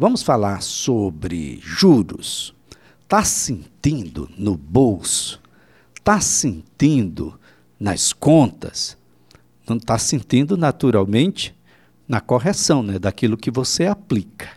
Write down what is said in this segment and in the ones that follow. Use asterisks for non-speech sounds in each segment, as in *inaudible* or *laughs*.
Vamos falar sobre juros. Está sentindo no bolso? Está sentindo nas contas? Não está sentindo naturalmente na correção né, daquilo que você aplica.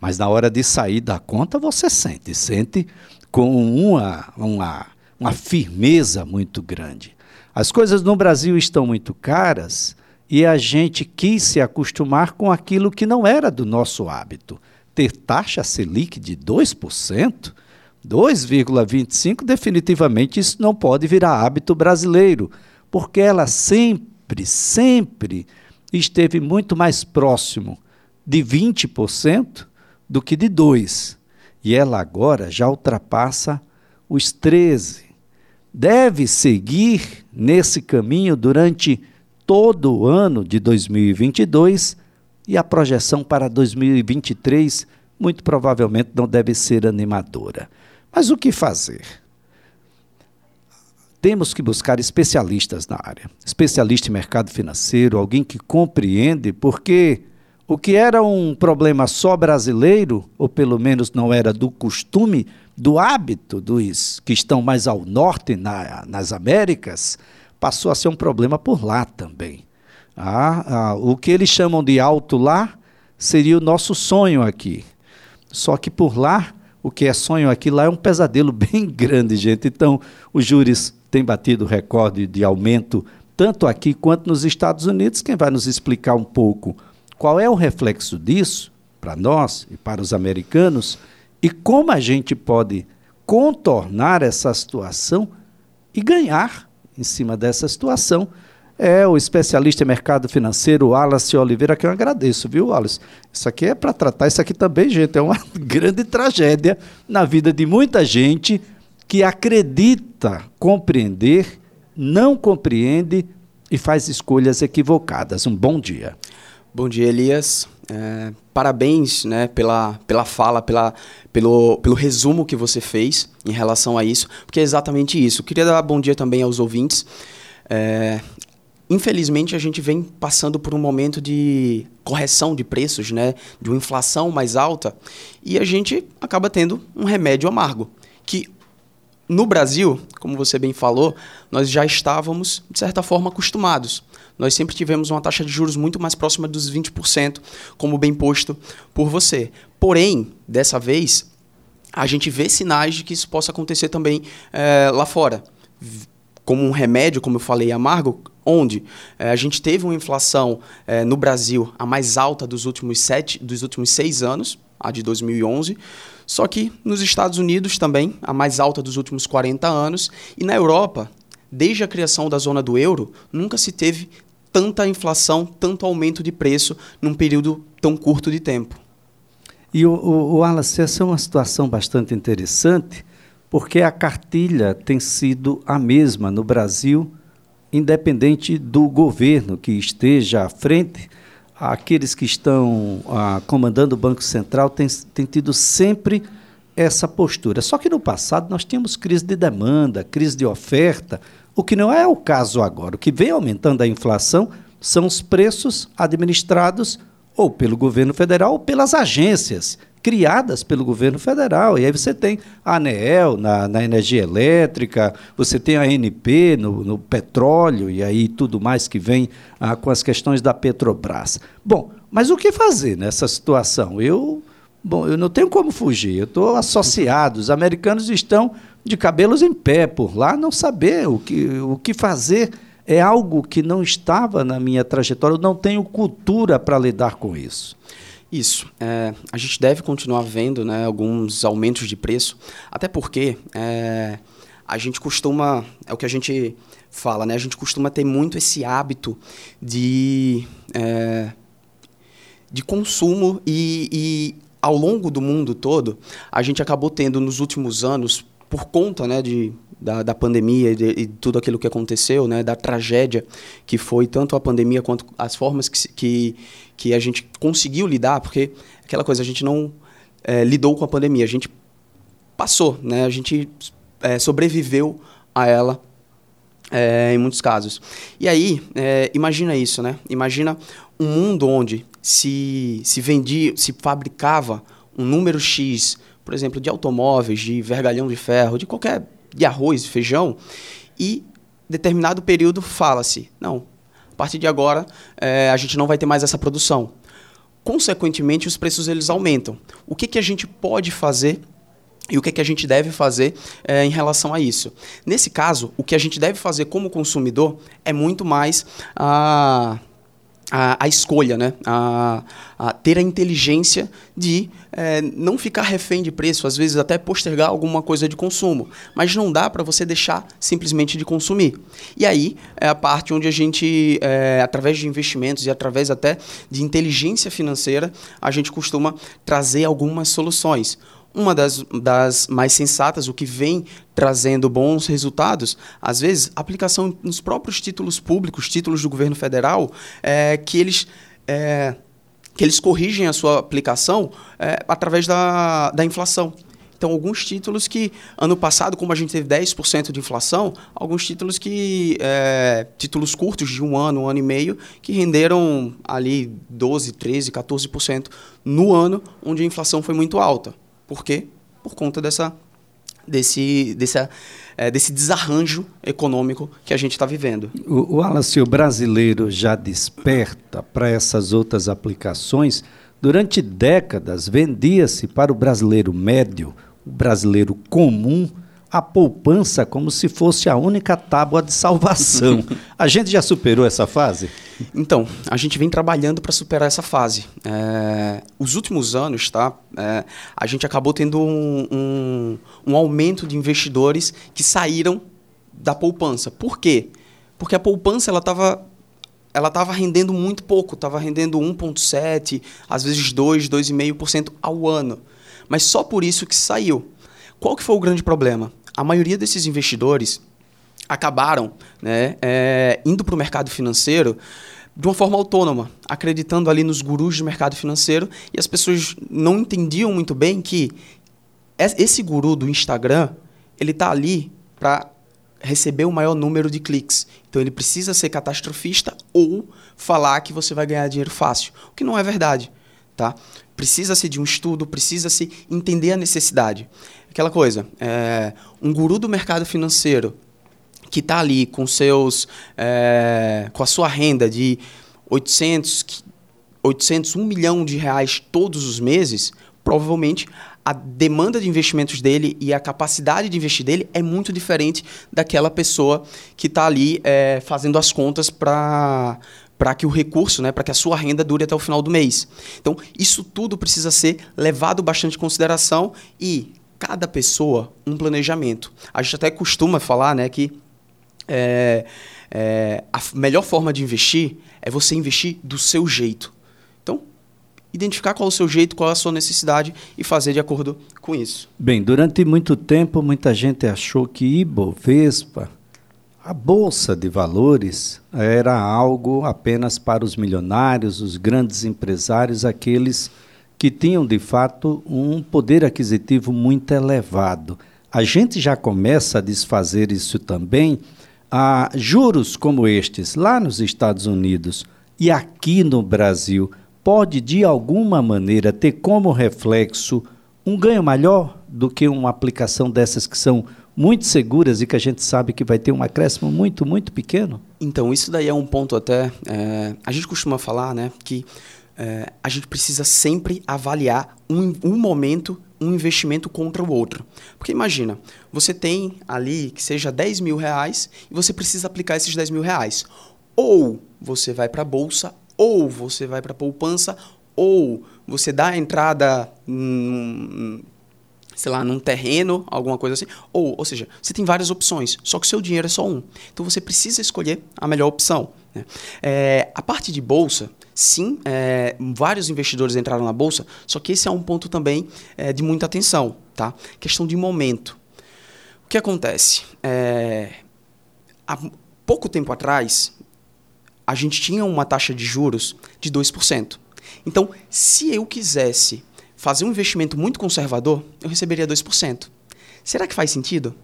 Mas na hora de sair da conta, você sente, sente com uma, uma, uma firmeza muito grande. As coisas no Brasil estão muito caras e a gente quis se acostumar com aquilo que não era do nosso hábito. Ter taxa Selic de 2%, 2,25%, definitivamente isso não pode virar hábito brasileiro, porque ela sempre, sempre esteve muito mais próximo de 20% do que de 2%. E ela agora já ultrapassa os 13%. Deve seguir nesse caminho durante todo o ano de 2022 e a projeção para 2023 muito provavelmente não deve ser animadora. Mas o que fazer? Temos que buscar especialistas na área, especialista em mercado financeiro, alguém que compreende, porque o que era um problema só brasileiro, ou pelo menos não era do costume, do hábito dos que estão mais ao norte na, nas Américas, passou a ser um problema por lá também. Ah, ah, o que eles chamam de alto lá seria o nosso sonho aqui. Só que por lá, o que é sonho aqui lá é um pesadelo *laughs* bem grande, gente. Então, os júris têm batido recorde de aumento, tanto aqui quanto nos Estados Unidos. Quem vai nos explicar um pouco qual é o reflexo disso para nós e para os americanos e como a gente pode contornar essa situação e ganhar em cima dessa situação é o especialista em mercado financeiro Wallace Oliveira, que eu agradeço, viu, Wallace? Isso aqui é para tratar, isso aqui também, gente, é uma *laughs* grande tragédia na vida de muita gente que acredita compreender, não compreende e faz escolhas equivocadas. Um bom dia. Bom dia, Elias. É, parabéns né, pela, pela fala, pela, pelo, pelo resumo que você fez em relação a isso, porque é exatamente isso. Queria dar bom dia também aos ouvintes. É, infelizmente, a gente vem passando por um momento de correção de preços, né, de uma inflação mais alta, e a gente acaba tendo um remédio amargo, que no Brasil, como você bem falou, nós já estávamos, de certa forma, acostumados nós sempre tivemos uma taxa de juros muito mais próxima dos 20%, como bem posto por você. Porém, dessa vez, a gente vê sinais de que isso possa acontecer também é, lá fora. Como um remédio, como eu falei, amargo, onde é, a gente teve uma inflação é, no Brasil a mais alta dos últimos, sete, dos últimos seis anos, a de 2011, só que nos Estados Unidos também, a mais alta dos últimos 40 anos, e na Europa, desde a criação da zona do euro, nunca se teve tanta inflação, tanto aumento de preço num período tão curto de tempo. E o, o, o Wallace, essa é uma situação bastante interessante, porque a cartilha tem sido a mesma no Brasil, independente do governo que esteja à frente, aqueles que estão ah, comandando o Banco Central têm, têm tido sempre essa postura. Só que no passado nós tínhamos crise de demanda, crise de oferta, o que não é o caso agora. O que vem aumentando a inflação são os preços administrados ou pelo governo federal ou pelas agências criadas pelo governo federal. E aí você tem a ANEEL na, na energia elétrica, você tem a ANP no, no petróleo e aí tudo mais que vem ah, com as questões da Petrobras. Bom, mas o que fazer nessa situação? Eu, bom, eu não tenho como fugir, eu estou associado, os americanos estão de cabelos em pé por lá, não saber o que, o que fazer é algo que não estava na minha trajetória, eu não tenho cultura para lidar com isso. Isso. É, a gente deve continuar vendo né, alguns aumentos de preço, até porque é, a gente costuma, é o que a gente fala, né, a gente costuma ter muito esse hábito de, é, de consumo e, e ao longo do mundo todo, a gente acabou tendo nos últimos anos por conta né, de, da, da pandemia e, de, e tudo aquilo que aconteceu, né, da tragédia que foi tanto a pandemia quanto as formas que, que, que a gente conseguiu lidar, porque aquela coisa, a gente não é, lidou com a pandemia, a gente passou, né, a gente é, sobreviveu a ela é, em muitos casos. E aí, imagina isso, né? Imagina um mundo onde se, se vendia, se fabricava um número X, por exemplo, de automóveis, de vergalhão de ferro, de qualquer de arroz, feijão, e determinado período fala-se, não, a partir de agora é, a gente não vai ter mais essa produção. Consequentemente, os preços eles aumentam. O que, que a gente pode fazer e o que, que a gente deve fazer é, em relação a isso? Nesse caso, o que a gente deve fazer como consumidor é muito mais a. Ah, a, a escolha, né? A, a, ter a inteligência de é, não ficar refém de preço, às vezes até postergar alguma coisa de consumo. Mas não dá para você deixar simplesmente de consumir. E aí é a parte onde a gente, é, através de investimentos e através até de inteligência financeira, a gente costuma trazer algumas soluções uma das, das mais sensatas, o que vem trazendo bons resultados, às vezes, aplicação nos próprios títulos públicos, títulos do governo federal, é, que eles. É, que eles corrigem a sua aplicação é, através da, da inflação. Então, alguns títulos que, ano passado, como a gente teve 10% de inflação, alguns títulos que. É, títulos curtos de um ano, um ano e meio, que renderam ali 12, 13, 14% no ano, onde a inflação foi muito alta. Por quê? Por conta dessa, desse, desse, é, desse desarranjo econômico que a gente está vivendo. O, o Wallace, o brasileiro já desperta para essas outras aplicações. Durante décadas, vendia-se para o brasileiro médio, o brasileiro comum, a poupança como se fosse a única tábua de salvação. *laughs* a gente já superou essa fase? Então, a gente vem trabalhando para superar essa fase. É, os últimos anos, tá? É, a gente acabou tendo um, um, um aumento de investidores que saíram da poupança. Por quê? Porque a poupança ela estava ela estava rendendo muito pouco, estava rendendo 1,7%, às vezes 2%, 2,5% ao ano. Mas só por isso que saiu. Qual que foi o grande problema? A maioria desses investidores acabaram né, é, indo para o mercado financeiro de uma forma autônoma, acreditando ali nos gurus de mercado financeiro e as pessoas não entendiam muito bem que esse guru do Instagram ele está ali para receber o maior número de cliques. Então ele precisa ser catastrofista ou falar que você vai ganhar dinheiro fácil, o que não é verdade, tá? Precisa-se de um estudo, precisa-se entender a necessidade. Aquela coisa, é, um guru do mercado financeiro que está ali com seus é, com a sua renda de 800, 800, 1 milhão de reais todos os meses, provavelmente a demanda de investimentos dele e a capacidade de investir dele é muito diferente daquela pessoa que está ali é, fazendo as contas para para que o recurso, né, para que a sua renda dure até o final do mês. Então, isso tudo precisa ser levado bastante em consideração e cada pessoa um planejamento. A gente até costuma falar né, que é, é, a melhor forma de investir é você investir do seu jeito. Então, identificar qual é o seu jeito, qual é a sua necessidade e fazer de acordo com isso. Bem, durante muito tempo, muita gente achou que Ibovespa, a bolsa de valores, era algo apenas para os milionários, os grandes empresários, aqueles que tinham de fato um poder aquisitivo muito elevado. A gente já começa a desfazer isso também a juros como estes lá nos Estados Unidos e aqui no Brasil pode de alguma maneira ter como reflexo um ganho maior do que uma aplicação dessas que são muito seguras e que a gente sabe que vai ter um acréscimo muito, muito pequeno? Então, isso daí é um ponto até. É, a gente costuma falar né, que é, a gente precisa sempre avaliar um, um momento, um investimento contra o outro. Porque imagina, você tem ali que seja 10 mil reais e você precisa aplicar esses 10 mil reais. Ou você vai para a bolsa, ou você vai para a poupança, ou você dá a entrada, hum, sei lá, num terreno, alguma coisa assim. Ou, ou seja, você tem várias opções, só que o seu dinheiro é só um. Então você precisa escolher a melhor opção. Né? É, a parte de bolsa, sim, é, vários investidores entraram na bolsa, só que esse é um ponto também é, de muita atenção, tá? Questão de momento. O que acontece? É, há pouco tempo atrás, a gente tinha uma taxa de juros de 2%. Então, se eu quisesse fazer um investimento muito conservador, eu receberia 2%. Será que faz sentido?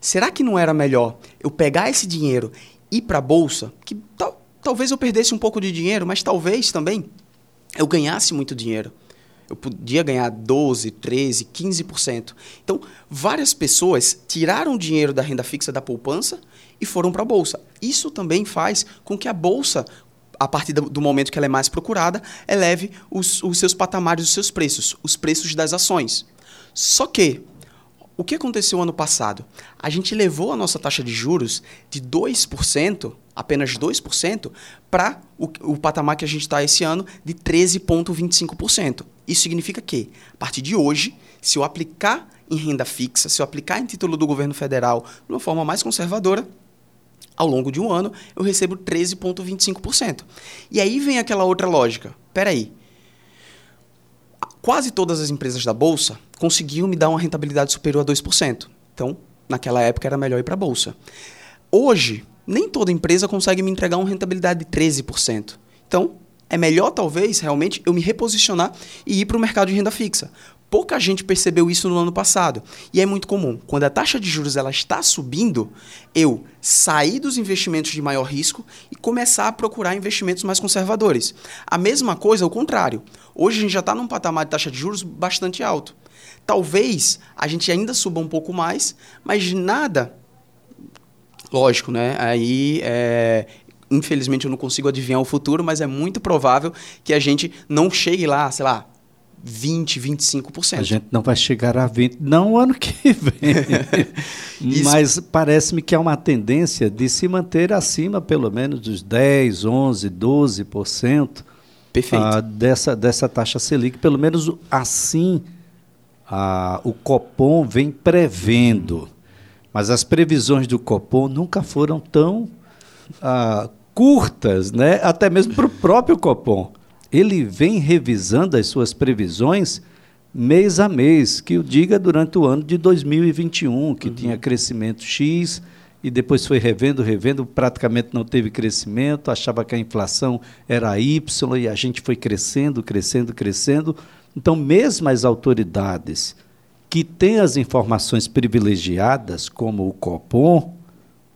será que não era melhor eu pegar esse dinheiro e ir para a bolsa, que tal, talvez eu perdesse um pouco de dinheiro, mas talvez também eu ganhasse muito dinheiro. Eu podia ganhar 12, 13, 15%. Então, várias pessoas tiraram dinheiro da renda fixa da poupança e foram para a bolsa. Isso também faz com que a bolsa, a partir do momento que ela é mais procurada, eleve os, os seus patamares, os seus preços, os preços das ações. Só que, o que aconteceu ano passado? A gente levou a nossa taxa de juros de 2%, apenas 2%, para o, o patamar que a gente está esse ano de 13,25%. Isso significa que, a partir de hoje, se eu aplicar em renda fixa, se eu aplicar em título do governo federal de uma forma mais conservadora, ao longo de um ano, eu recebo 13,25%. E aí vem aquela outra lógica. Peraí. Quase todas as empresas da Bolsa conseguiam me dar uma rentabilidade superior a 2%. Então, naquela época, era melhor ir para a Bolsa. Hoje, nem toda empresa consegue me entregar uma rentabilidade de 13%. Então, é melhor, talvez, realmente, eu me reposicionar e ir para o mercado de renda fixa. Pouca gente percebeu isso no ano passado. E é muito comum. Quando a taxa de juros ela está subindo, eu sair dos investimentos de maior risco e começar a procurar investimentos mais conservadores. A mesma coisa, ao contrário. Hoje a gente já está num patamar de taxa de juros bastante alto. Talvez a gente ainda suba um pouco mais, mas nada. Lógico, né? Aí é, infelizmente eu não consigo adivinhar o futuro, mas é muito provável que a gente não chegue lá, sei lá, 20, 25%. A gente não vai chegar a 20, não ano que vem. *laughs* Mas parece-me que há uma tendência de se manter acima, pelo menos, dos 10, 11, 12%. Perfeito. Ah, dessa, dessa taxa Selic. Pelo menos assim ah, o Copom vem prevendo. Mas as previsões do Copom nunca foram tão ah, curtas, né? até mesmo para o próprio Copom ele vem revisando as suas previsões mês a mês, que o diga durante o ano de 2021, que uhum. tinha crescimento X e depois foi revendo, revendo, praticamente não teve crescimento, achava que a inflação era Y e a gente foi crescendo, crescendo, crescendo. Então, mesmo as autoridades que têm as informações privilegiadas, como o Copom,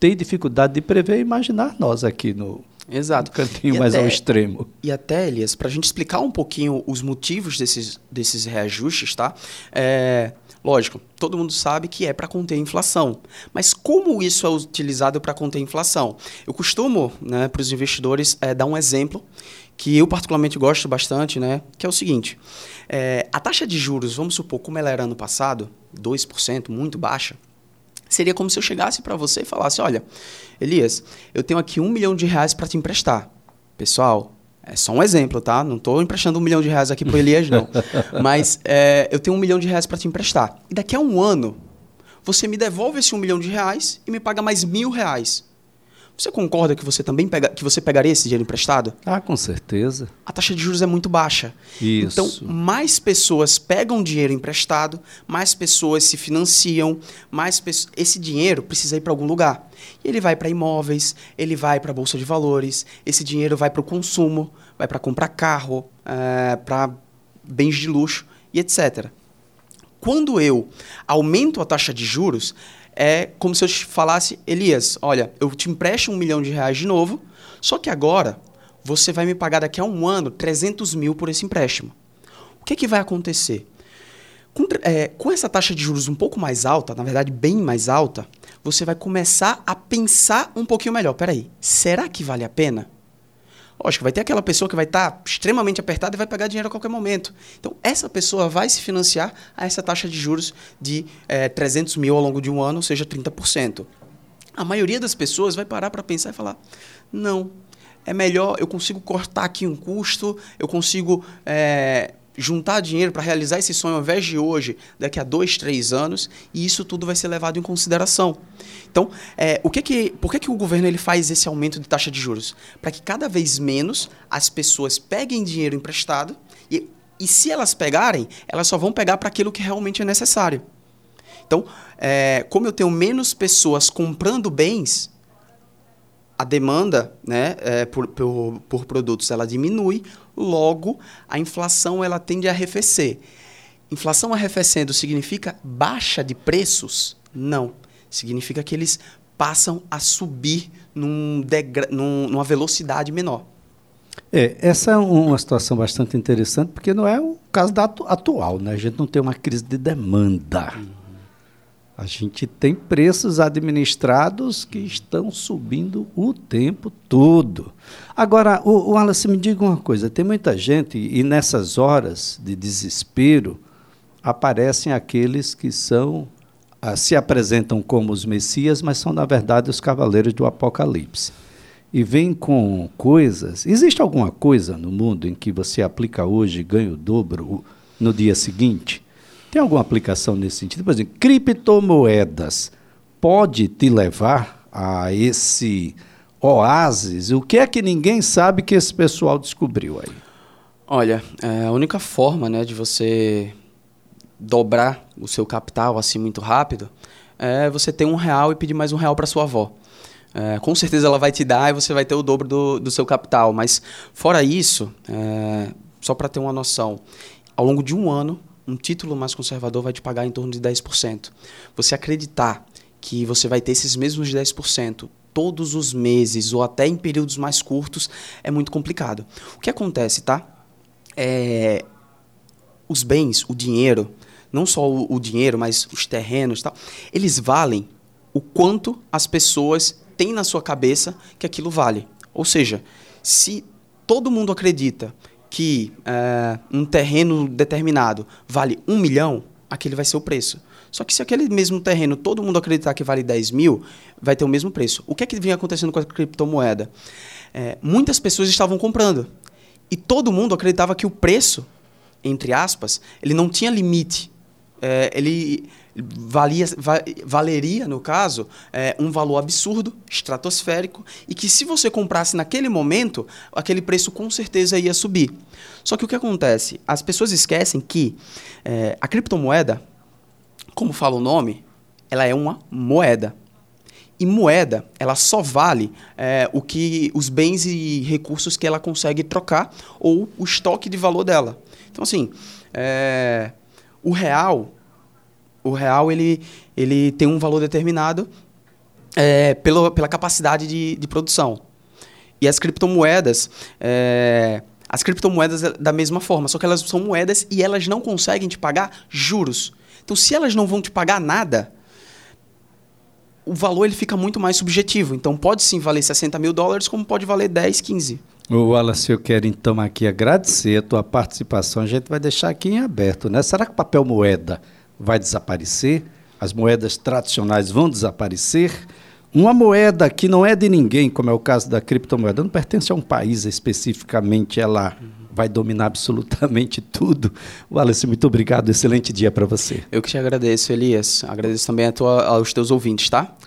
têm dificuldade de prever e imaginar nós aqui no, Exato. Um cantinho e mais até, ao extremo. E até, Elias, para a gente explicar um pouquinho os motivos desses, desses reajustes, tá? É, lógico, todo mundo sabe que é para conter a inflação. Mas como isso é utilizado para conter a inflação? Eu costumo, né, para os investidores, é, dar um exemplo que eu particularmente gosto bastante, né? Que é o seguinte: é, a taxa de juros, vamos supor, como ela era ano passado, 2%, muito baixa. Seria como se eu chegasse para você e falasse: Olha, Elias, eu tenho aqui um milhão de reais para te emprestar. Pessoal, é só um exemplo, tá? Não estou emprestando um milhão de reais aqui para Elias, não. *laughs* Mas é, eu tenho um milhão de reais para te emprestar. E daqui a um ano, você me devolve esse um milhão de reais e me paga mais mil reais. Você concorda que você também pega, que você pegaria esse dinheiro emprestado? Ah, com certeza. A taxa de juros é muito baixa. Isso. Então, mais pessoas pegam dinheiro emprestado, mais pessoas se financiam, mais esse dinheiro precisa ir para algum lugar. E ele vai para imóveis, ele vai para a bolsa de valores, esse dinheiro vai para o consumo, vai para comprar carro, é, para bens de luxo e etc. Quando eu aumento a taxa de juros, é como se eu te falasse, Elias, olha, eu te empresto um milhão de reais de novo, só que agora você vai me pagar daqui a um ano 300 mil por esse empréstimo. O que, que vai acontecer? Com, é, com essa taxa de juros um pouco mais alta, na verdade bem mais alta, você vai começar a pensar um pouquinho melhor. Peraí, será que vale a pena? Lógico, vai ter aquela pessoa que vai estar tá extremamente apertada e vai pegar dinheiro a qualquer momento. Então, essa pessoa vai se financiar a essa taxa de juros de é, eh, 300 mil ao longo de um ano, ou seja, 30%. A maioria das pessoas vai parar para pensar e falar: não, é melhor, eu consigo cortar aqui um custo, eu consigo. É, juntar dinheiro para realizar esse sonho ao invés de hoje, daqui a dois, três anos, e isso tudo vai ser levado em consideração. Então, é, o que que, por que, que o governo ele faz esse aumento de taxa de juros? Para que cada vez menos as pessoas peguem dinheiro emprestado e, e se elas pegarem, elas só vão pegar para aquilo que realmente é necessário. Então, é, como eu tenho menos pessoas comprando bens, a demanda né, é, por, por, por, produtos ela diminui, logo a inflação ela tende a arrefecer. Inflação arrefecendo significa baixa de preços? Não. Significa que eles passam a subir num num, numa velocidade menor. É, essa é uma situação bastante interessante, porque não é o caso da atu atual, né? A gente não tem uma crise de demanda. Uhum. A gente tem preços administrados que estão subindo o tempo todo. Agora, o, o Wallace, me diga uma coisa: tem muita gente, e nessas horas de desespero, aparecem aqueles que são ah, se apresentam como os Messias, mas são, na verdade, os cavaleiros do Apocalipse. E vêm com coisas. Existe alguma coisa no mundo em que você aplica hoje e ganha o dobro no dia seguinte? Tem alguma aplicação nesse sentido? Por exemplo, criptomoedas pode te levar a esse oásis? O que é que ninguém sabe que esse pessoal descobriu aí? Olha, é, a única forma né, de você dobrar o seu capital assim muito rápido é você ter um real e pedir mais um real para sua avó. É, com certeza ela vai te dar e você vai ter o dobro do, do seu capital. Mas fora isso, é, só para ter uma noção, ao longo de um ano um título mais conservador vai te pagar em torno de 10%. Você acreditar que você vai ter esses mesmos 10% todos os meses ou até em períodos mais curtos é muito complicado. O que acontece, tá? É, os bens, o dinheiro, não só o, o dinheiro, mas os terrenos, tal, eles valem o quanto as pessoas têm na sua cabeça que aquilo vale. Ou seja, se todo mundo acredita que é, um terreno determinado vale um milhão, aquele vai ser o preço. Só que se aquele mesmo terreno todo mundo acreditar que vale 10 mil, vai ter o mesmo preço. O que é que vinha acontecendo com a criptomoeda? É, muitas pessoas estavam comprando. E todo mundo acreditava que o preço, entre aspas, ele não tinha limite. É, ele valia, va, valeria, no caso, é, um valor absurdo, estratosférico, e que se você comprasse naquele momento, aquele preço com certeza ia subir. Só que o que acontece? As pessoas esquecem que é, a criptomoeda, como fala o nome, ela é uma moeda. E moeda, ela só vale é, o que os bens e recursos que ela consegue trocar ou o estoque de valor dela. Então, assim, é, o real, o real ele, ele tem um valor determinado é, pelo, pela capacidade de, de produção. E as criptomoedas, é, as criptomoedas é da mesma forma, só que elas são moedas e elas não conseguem te pagar juros. Então, se elas não vão te pagar nada, o valor ele fica muito mais subjetivo. Então, pode sim valer 60 mil dólares, como pode valer 10, 15. O Wallace, eu quero então aqui agradecer a tua participação. A gente vai deixar aqui em aberto, né? Será que papel moeda vai desaparecer, as moedas tradicionais vão desaparecer. Uma moeda que não é de ninguém, como é o caso da criptomoeda, não pertence a um país especificamente, ela vai dominar absolutamente *laughs* tudo. Wallace, muito obrigado, excelente dia para você. Eu que te agradeço, Elias. Agradeço também tua, aos teus ouvintes, tá?